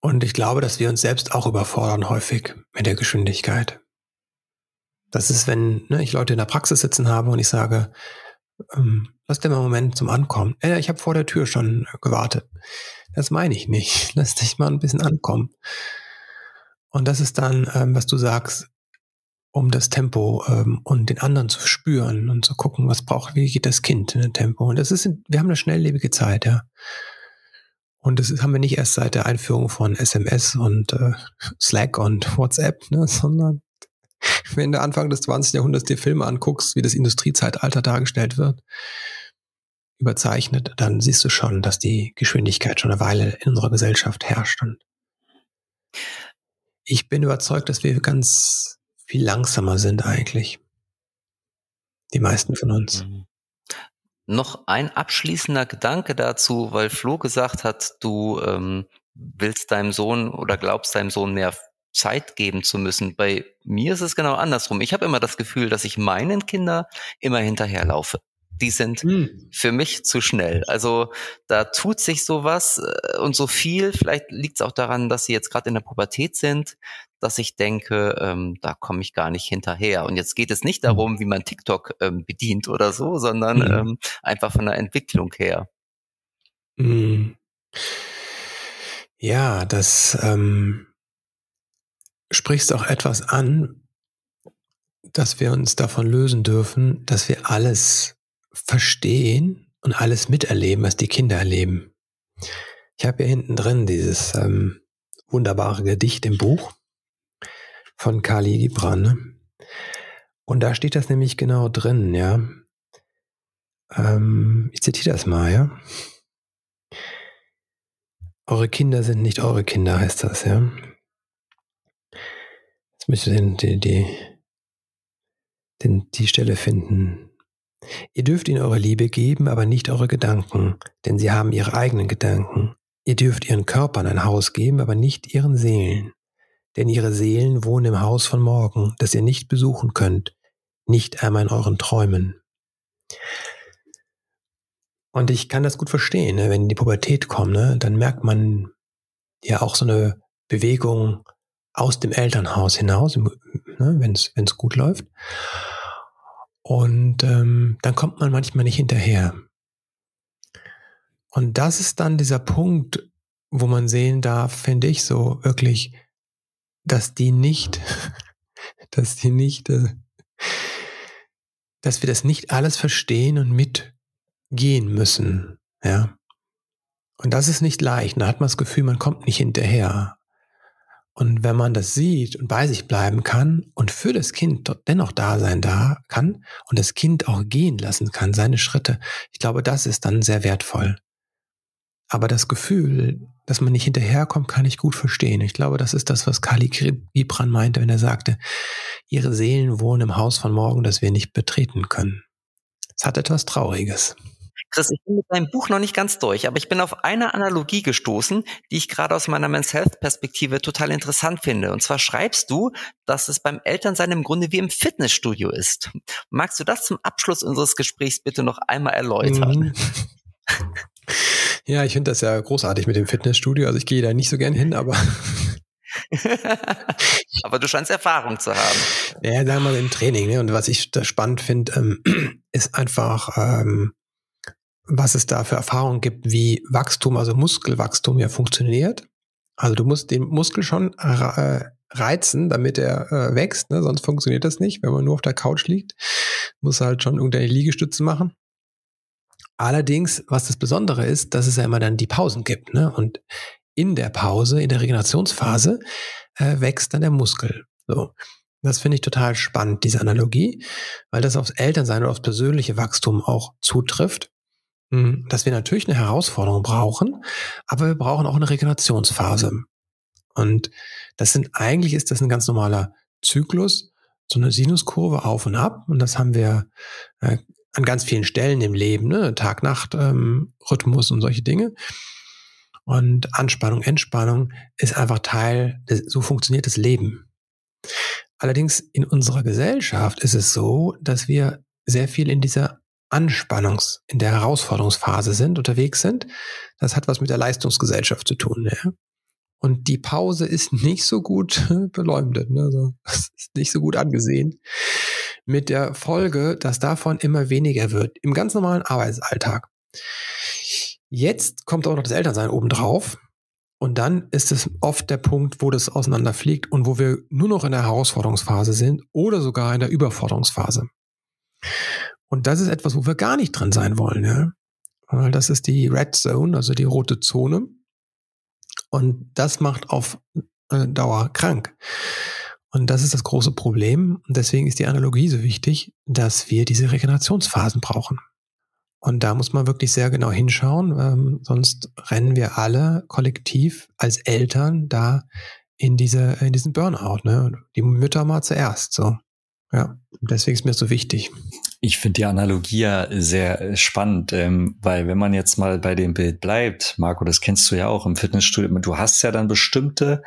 Und ich glaube, dass wir uns selbst auch überfordern häufig mit der Geschwindigkeit. Das ist, wenn ne, ich Leute in der Praxis sitzen habe und ich sage, ähm, lass dir mal einen Moment zum Ankommen. Äh, ich habe vor der Tür schon gewartet. Das meine ich nicht. Lass dich mal ein bisschen ankommen. Und das ist dann, ähm, was du sagst, um das Tempo ähm, und den anderen zu spüren und zu gucken, was braucht, wie geht das Kind in dem Tempo. Und das ist, wir haben eine schnelllebige Zeit, ja. Und das haben wir nicht erst seit der Einführung von SMS und äh, Slack und WhatsApp, ne, sondern wenn du Anfang des 20. Jahrhunderts dir Filme anguckst, wie das Industriezeitalter dargestellt wird, überzeichnet, dann siehst du schon, dass die Geschwindigkeit schon eine Weile in unserer Gesellschaft herrscht. Und ich bin überzeugt, dass wir ganz viel langsamer sind eigentlich. Die meisten von uns. Mhm. Noch ein abschließender Gedanke dazu, weil Flo gesagt hat, du ähm, willst deinem Sohn oder glaubst deinem Sohn mehr Zeit geben zu müssen. Bei mir ist es genau andersrum. Ich habe immer das Gefühl, dass ich meinen Kindern immer hinterherlaufe die sind hm. für mich zu schnell. Also da tut sich sowas äh, und so viel. Vielleicht liegt es auch daran, dass sie jetzt gerade in der Pubertät sind, dass ich denke, ähm, da komme ich gar nicht hinterher. Und jetzt geht es nicht hm. darum, wie man TikTok ähm, bedient oder so, sondern hm. ähm, einfach von der Entwicklung her. Hm. Ja, das ähm, sprichst auch etwas an, dass wir uns davon lösen dürfen, dass wir alles verstehen und alles miterleben, was die Kinder erleben. Ich habe hier hinten drin dieses ähm, wunderbare Gedicht im Buch von Kali Gibran. Ne? Und da steht das nämlich genau drin, ja. Ähm, ich zitiere das mal, ja. Eure Kinder sind nicht eure Kinder, heißt das, ja. Jetzt möchte ich die, die, die, die Stelle finden. Ihr dürft ihnen eure Liebe geben, aber nicht eure Gedanken, denn sie haben ihre eigenen Gedanken. Ihr dürft ihren Körpern ein Haus geben, aber nicht ihren Seelen. Denn ihre Seelen wohnen im Haus von morgen, das ihr nicht besuchen könnt, nicht einmal in euren Träumen. Und ich kann das gut verstehen, ne? wenn die Pubertät kommt, ne? dann merkt man ja auch so eine Bewegung aus dem Elternhaus hinaus, ne? wenn es gut läuft. Und ähm, dann kommt man manchmal nicht hinterher. Und das ist dann dieser Punkt, wo man sehen darf, finde ich so wirklich, dass die nicht, dass die nicht, äh, dass wir das nicht alles verstehen und mitgehen müssen, ja. Und das ist nicht leicht. Da hat man das Gefühl, man kommt nicht hinterher. Und wenn man das sieht und bei sich bleiben kann und für das Kind dennoch da sein da kann und das Kind auch gehen lassen kann, seine Schritte, ich glaube, das ist dann sehr wertvoll. Aber das Gefühl, dass man nicht hinterherkommt, kann ich gut verstehen. Ich glaube, das ist das, was Kali Gibran meinte, wenn er sagte, ihre Seelen wohnen im Haus von morgen, das wir nicht betreten können. Es hat etwas Trauriges. Chris, ich bin mit deinem Buch noch nicht ganz durch, aber ich bin auf eine Analogie gestoßen, die ich gerade aus meiner Men's Health Perspektive total interessant finde. Und zwar schreibst du, dass es beim Elternsein im Grunde wie im Fitnessstudio ist. Magst du das zum Abschluss unseres Gesprächs bitte noch einmal erläutern? Mhm. Ja, ich finde das ja großartig mit dem Fitnessstudio. Also ich gehe da nicht so gern hin, aber Aber du scheinst Erfahrung zu haben. Ja, sagen wir mal im Training. Ne? Und was ich da spannend finde, ähm, ist einfach, ähm, was es da für Erfahrungen gibt, wie Wachstum, also Muskelwachstum ja funktioniert. Also du musst den Muskel schon äh, reizen, damit er äh, wächst, ne? sonst funktioniert das nicht, wenn man nur auf der Couch liegt. Muss halt schon irgendeine Liegestütze machen. Allerdings, was das Besondere ist, dass es ja immer dann die Pausen gibt. Ne? Und in der Pause, in der Regenerationsphase, äh, wächst dann der Muskel. So. Das finde ich total spannend, diese Analogie, weil das aufs Elternsein oder aufs persönliche Wachstum auch zutrifft. Hm, dass wir natürlich eine Herausforderung brauchen, aber wir brauchen auch eine Regenerationsphase. Und das sind, eigentlich ist das ein ganz normaler Zyklus, so eine Sinuskurve auf und ab. Und das haben wir äh, an ganz vielen Stellen im Leben, ne? Tag-Nacht-Rhythmus ähm, und solche Dinge. Und Anspannung, Entspannung ist einfach Teil, des, so funktioniert das Leben. Allerdings in unserer Gesellschaft ist es so, dass wir sehr viel in dieser Anspannungs-, in der Herausforderungsphase sind, unterwegs sind. Das hat was mit der Leistungsgesellschaft zu tun. Ja? Und die Pause ist nicht so gut beleumundet, ne? also, ist nicht so gut angesehen. Mit der Folge, dass davon immer weniger wird im ganz normalen Arbeitsalltag. Jetzt kommt auch noch das Elternsein obendrauf. Und dann ist es oft der Punkt, wo das auseinanderfliegt und wo wir nur noch in der Herausforderungsphase sind oder sogar in der Überforderungsphase. Und das ist etwas, wo wir gar nicht drin sein wollen. Ja? Weil das ist die Red Zone, also die rote Zone. Und das macht auf äh, Dauer krank. Und das ist das große Problem. Und deswegen ist die Analogie so wichtig, dass wir diese Regenerationsphasen brauchen. Und da muss man wirklich sehr genau hinschauen, ähm, sonst rennen wir alle kollektiv als Eltern da in diese in diesen Burnout. Ne? Die Mütter mal zuerst. So, ja. Deswegen ist mir das so wichtig. Ich finde die Analogie ja sehr spannend, ähm, weil wenn man jetzt mal bei dem Bild bleibt, Marco, das kennst du ja auch im Fitnessstudio, du hast ja dann bestimmte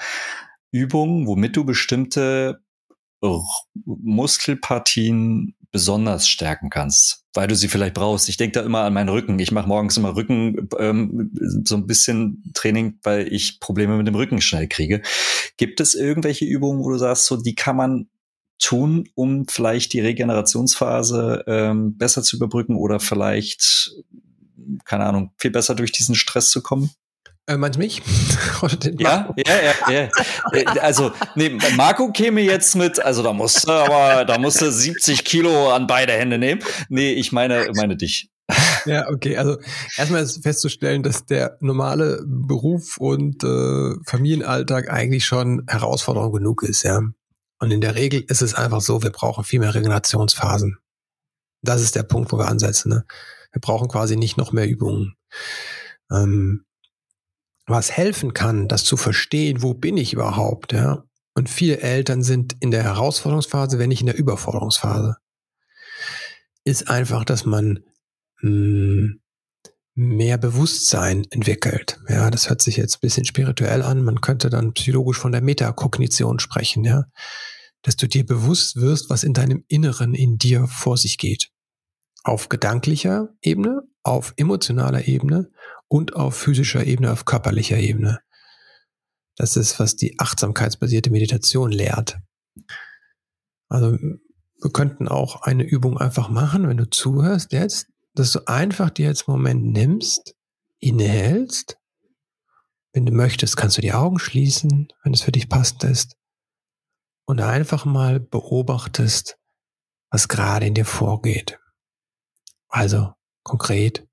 Übungen, womit du bestimmte Muskelpartien besonders stärken kannst, weil du sie vielleicht brauchst. Ich denke da immer an meinen Rücken. Ich mache morgens immer Rücken, ähm, so ein bisschen Training, weil ich Probleme mit dem Rücken schnell kriege. Gibt es irgendwelche Übungen, wo du sagst, so die kann man tun, um vielleicht die Regenerationsphase ähm, besser zu überbrücken oder vielleicht, keine Ahnung, viel besser durch diesen Stress zu kommen? Äh, meinst du mich? ja, ja, ja, ja. Äh, also, nee, Marco käme jetzt mit, also da musste aber, da musste 70 Kilo an beide Hände nehmen. Nee, ich meine, meine dich. Ja, okay. Also erstmal ist festzustellen, dass der normale Beruf und äh, Familienalltag eigentlich schon Herausforderung genug ist, ja. Und in der Regel ist es einfach so, wir brauchen viel mehr Regenerationsphasen. Das ist der Punkt, wo wir ansetzen. Ne? Wir brauchen quasi nicht noch mehr Übungen. Ähm, was helfen kann, das zu verstehen, wo bin ich überhaupt, ja. Und viele Eltern sind in der Herausforderungsphase, wenn nicht in der Überforderungsphase. Ist einfach, dass man mh, hm, mehr Bewusstsein entwickelt. Ja, das hört sich jetzt ein bisschen spirituell an. Man könnte dann psychologisch von der Metakognition sprechen, ja. Dass du dir bewusst wirst, was in deinem Inneren in dir vor sich geht. Auf gedanklicher Ebene, auf emotionaler Ebene und auf physischer Ebene, auf körperlicher Ebene. Das ist, was die achtsamkeitsbasierte Meditation lehrt. Also wir könnten auch eine Übung einfach machen, wenn du zuhörst jetzt, dass du einfach dir jetzt einen Moment nimmst, innehältst. Wenn du möchtest, kannst du die Augen schließen, wenn es für dich passend ist. Und einfach mal beobachtest, was gerade in dir vorgeht. Also konkret,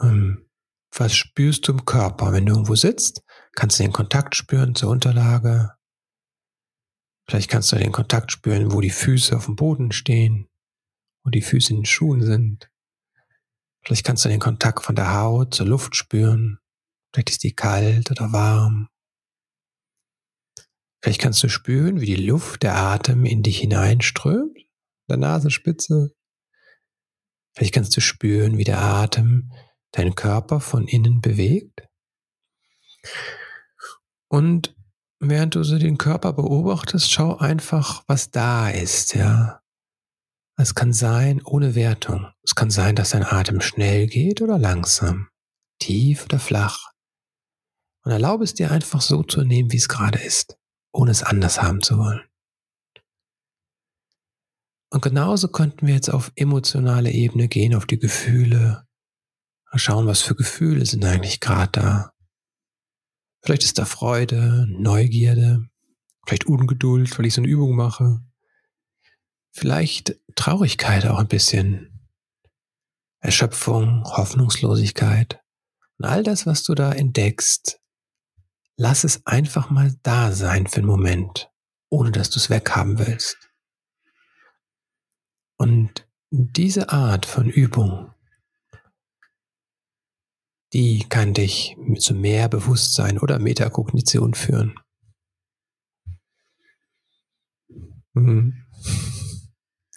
ähm, was spürst du im Körper? Wenn du irgendwo sitzt, kannst du den Kontakt spüren zur Unterlage. Vielleicht kannst du den Kontakt spüren, wo die Füße auf dem Boden stehen, wo die Füße in den Schuhen sind. Vielleicht kannst du den Kontakt von der Haut zur Luft spüren. Vielleicht ist die kalt oder warm. Vielleicht kannst du spüren, wie die Luft, der Atem in dich hineinströmt, der Nasenspitze. Vielleicht kannst du spüren, wie der Atem deinen Körper von innen bewegt. Und während du so den Körper beobachtest, schau einfach, was da ist, ja. Es kann sein, ohne Wertung. Es kann sein, dass dein Atem schnell geht oder langsam, tief oder flach. Und erlaube es dir einfach so zu nehmen, wie es gerade ist, ohne es anders haben zu wollen. Und genauso könnten wir jetzt auf emotionale Ebene gehen, auf die Gefühle, schauen, was für Gefühle sind eigentlich gerade da. Vielleicht ist da Freude, Neugierde, vielleicht Ungeduld, weil ich so eine Übung mache. Vielleicht Traurigkeit auch ein bisschen. Erschöpfung, Hoffnungslosigkeit. Und all das, was du da entdeckst, lass es einfach mal da sein für einen Moment, ohne dass du es weghaben willst. Und diese Art von Übung die kann dich zu mehr Bewusstsein oder Metakognition führen. Mhm.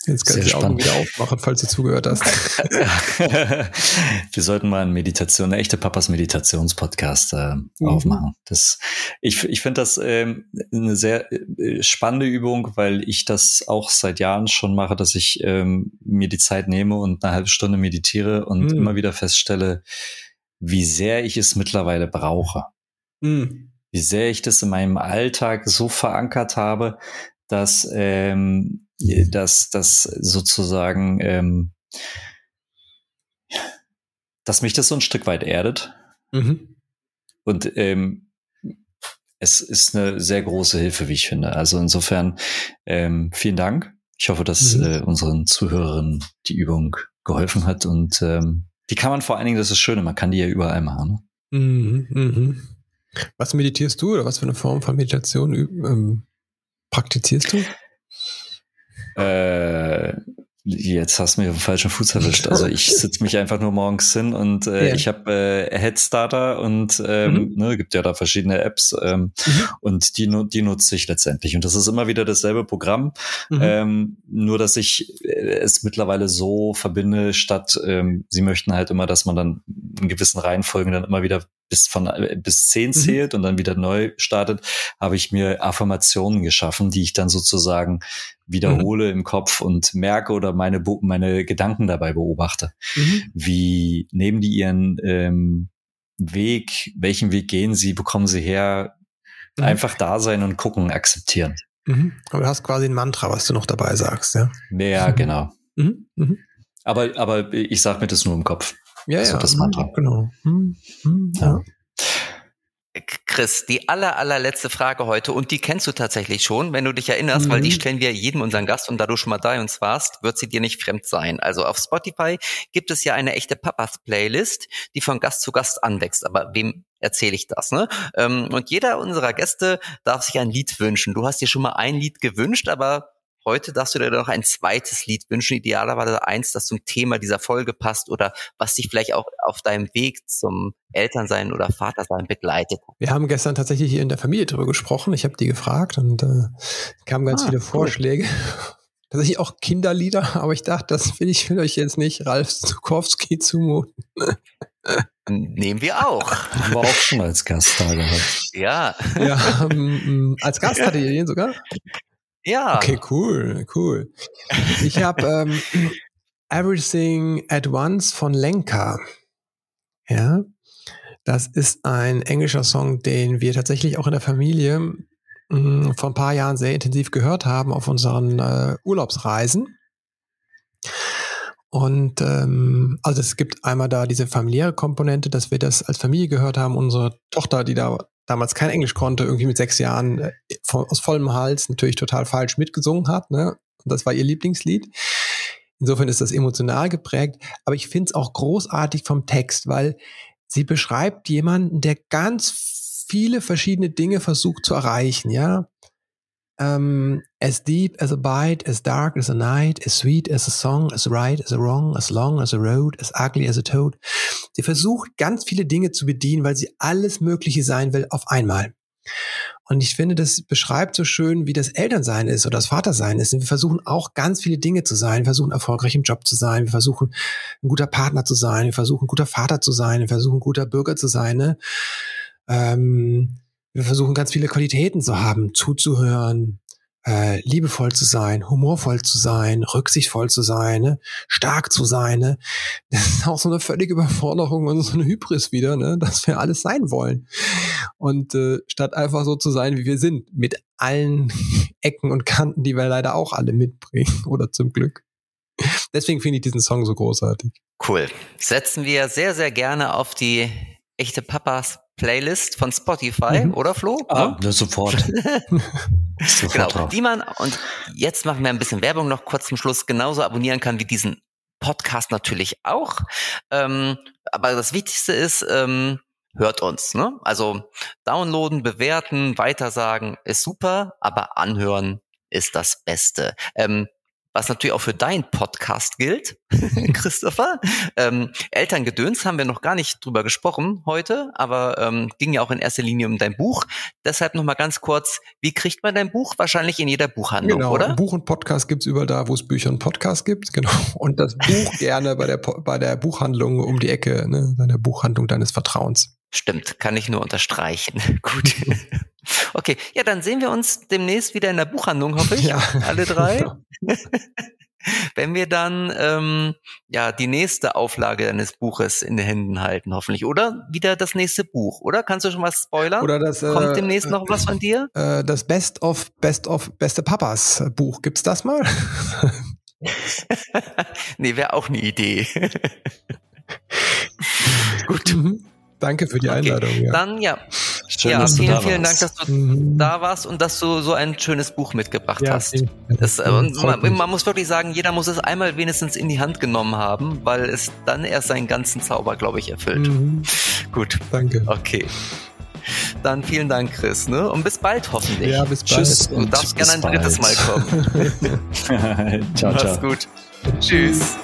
Jetzt kannst du die Augen wieder aufmachen, falls du zugehört hast. Wir sollten mal eine Meditation, eine echte Papas Meditationspodcast äh, mhm. aufmachen. Das, ich ich finde das ähm, eine sehr äh, spannende Übung, weil ich das auch seit Jahren schon mache, dass ich ähm, mir die Zeit nehme und eine halbe Stunde meditiere und mhm. immer wieder feststelle, wie sehr ich es mittlerweile brauche. Mhm. Wie sehr ich das in meinem Alltag so verankert habe, dass ähm, dass das sozusagen, ähm, dass mich das so ein Stück weit erdet. Mhm. Und ähm, es ist eine sehr große Hilfe, wie ich finde. Also insofern ähm, vielen Dank. Ich hoffe, dass mhm. äh, unseren Zuhörerinnen die Übung geholfen hat und ähm, die kann man vor allen Dingen, das ist das Schöne, man kann die ja überall machen. Ne? Mhm, mhm. Was meditierst du oder was für eine Form von Meditation ähm, praktizierst du? Äh, Jetzt hast du mich auf den falschen Fuß erwischt. Also ich sitze mich einfach nur morgens hin und äh, ja. ich habe äh, Headstarter und ähm, mhm. ne, gibt ja da verschiedene Apps ähm, mhm. und die, die nutze ich letztendlich. Und das ist immer wieder dasselbe Programm, mhm. ähm, nur dass ich äh, es mittlerweile so verbinde, statt ähm, sie möchten halt immer, dass man dann in gewissen Reihenfolgen dann immer wieder bis von äh, bis zehn mhm. zählt und dann wieder neu startet, habe ich mir Affirmationen geschaffen, die ich dann sozusagen wiederhole mhm. im Kopf und merke oder meine meine Gedanken dabei beobachte. Mhm. Wie nehmen die ihren ähm, Weg, welchen Weg gehen sie, bekommen sie her, mhm. einfach da sein und gucken, akzeptieren. Mhm. Aber du hast quasi ein Mantra, was du noch dabei sagst, ja? Ja, mhm. genau. Aber, aber ich sag mir das nur im Kopf. Ja, also ja, das Mantra. genau. Hm, hm, ja. ja. Chris, die aller, allerletzte Frage heute, und die kennst du tatsächlich schon, wenn du dich erinnerst, mhm. weil die mhm. stellen wir jedem unseren Gast und da du schon mal bei uns warst, wird sie dir nicht fremd sein. Also auf Spotify gibt es ja eine echte Papas-Playlist, die von Gast zu Gast anwächst. Aber wem erzähle ich das? Ne? Ähm, und jeder unserer Gäste darf sich ein Lied wünschen. Du hast dir schon mal ein Lied gewünscht, aber Heute darfst du dir noch ein zweites Lied wünschen, idealerweise eins, das zum Thema dieser Folge passt oder was dich vielleicht auch auf deinem Weg zum Elternsein oder Vatersein begleitet. Wir haben gestern tatsächlich hier in der Familie drüber gesprochen. Ich habe die gefragt und äh, kamen ganz ah, viele Vorschläge. Cool. Tatsächlich auch Kinderlieder, aber ich dachte, das will ich will euch jetzt nicht Ralf Zukowski zumuten. Nehmen wir auch. Haben wir auch schon als Gast da gehabt. Ja. ja ähm, als Gast hatte ihr den sogar? Ja. Okay, cool, cool. Ich habe ähm, Everything at Once von Lenka. Ja. Das ist ein englischer Song, den wir tatsächlich auch in der Familie mh, hm, vor ein paar Jahren sehr intensiv gehört haben auf unseren äh, Urlaubsreisen. Und ähm, also es gibt einmal da diese familiäre Komponente, dass wir das als Familie gehört haben. Unsere Tochter, die da damals kein Englisch konnte, irgendwie mit sechs Jahren äh, aus vollem Hals natürlich total falsch mitgesungen hat. Ne? Und das war ihr Lieblingslied. Insofern ist das emotional geprägt. Aber ich finde es auch großartig vom Text, weil sie beschreibt jemanden, der ganz viele verschiedene Dinge versucht zu erreichen. Ja, um, as deep as a bite, as dark as a night, as sweet as a song, as right as a wrong, as long as a road, as ugly as a toad. Sie versucht ganz viele Dinge zu bedienen, weil sie alles Mögliche sein will auf einmal. Und ich finde, das beschreibt so schön, wie das Elternsein ist oder das Vatersein ist. Wir versuchen auch ganz viele Dinge zu sein. Wir versuchen erfolgreich im Job zu sein. Wir versuchen ein guter Partner zu sein. Wir versuchen ein guter Vater zu sein. Wir versuchen ein guter Bürger zu sein. Ne? Ähm, wir versuchen ganz viele Qualitäten zu haben, zuzuhören, äh, liebevoll zu sein, humorvoll zu sein, rücksichtsvoll zu sein, ne? stark zu sein. Ne? Das ist auch so eine völlige Überforderung und so eine Hybris wieder, ne? dass wir alles sein wollen. Und äh, statt einfach so zu sein, wie wir sind, mit allen Ecken und Kanten, die wir leider auch alle mitbringen, oder zum Glück. Deswegen finde ich diesen Song so großartig. Cool. Setzen wir sehr, sehr gerne auf die echte Papas Playlist von Spotify, mhm. oder Flo? Ah, ja? sofort. sofort genau, drauf. die man, und jetzt machen wir ein bisschen Werbung noch kurz zum Schluss, genauso abonnieren kann wie diesen Podcast natürlich auch. Ähm, aber das Wichtigste ist, ähm, hört uns. Ne? Also downloaden, bewerten, weitersagen ist super, aber anhören ist das Beste. Ähm, was natürlich auch für deinen Podcast gilt, Christopher. Ähm, Elterngedöns haben wir noch gar nicht drüber gesprochen heute, aber ähm, ging ja auch in erster Linie um dein Buch. Deshalb nochmal ganz kurz, wie kriegt man dein Buch? Wahrscheinlich in jeder Buchhandlung, genau, oder? Buch und Podcast gibt's überall da, wo es Bücher und Podcasts gibt. Genau. Und das Buch gerne bei der, bei der Buchhandlung um die Ecke, ne? deiner Buchhandlung deines Vertrauens. Stimmt, kann ich nur unterstreichen. Gut. Okay, ja, dann sehen wir uns demnächst wieder in der Buchhandlung, hoffe ich. Ja. Alle drei. Wenn wir dann ähm, ja die nächste Auflage deines Buches in den Händen halten, hoffentlich. Oder wieder das nächste Buch, oder? Kannst du schon was spoilern? Oder das, Kommt äh, demnächst noch was von dir? Äh, das Best of Best of Beste Papas Buch. Gibt's das mal? nee, wäre auch eine Idee. Gut. Mhm. Danke für die okay. Einladung. Ja. Dann ja. Schön, ja, vielen, vielen Dank, dass du mhm. da warst und dass du so ein schönes Buch mitgebracht ja, hast. Das, äh, man, man, muss wirklich sagen, jeder muss es einmal wenigstens in die Hand genommen haben, weil es dann erst seinen ganzen Zauber, glaube ich, erfüllt. Mhm. Gut. Danke. Okay. Dann vielen Dank, Chris, ne? Und bis bald hoffentlich. Ja, bis bald. Tschüss. Du darfst gerne ein drittes Mal kommen. ciao, ciao. Mach's gut. Tschüss.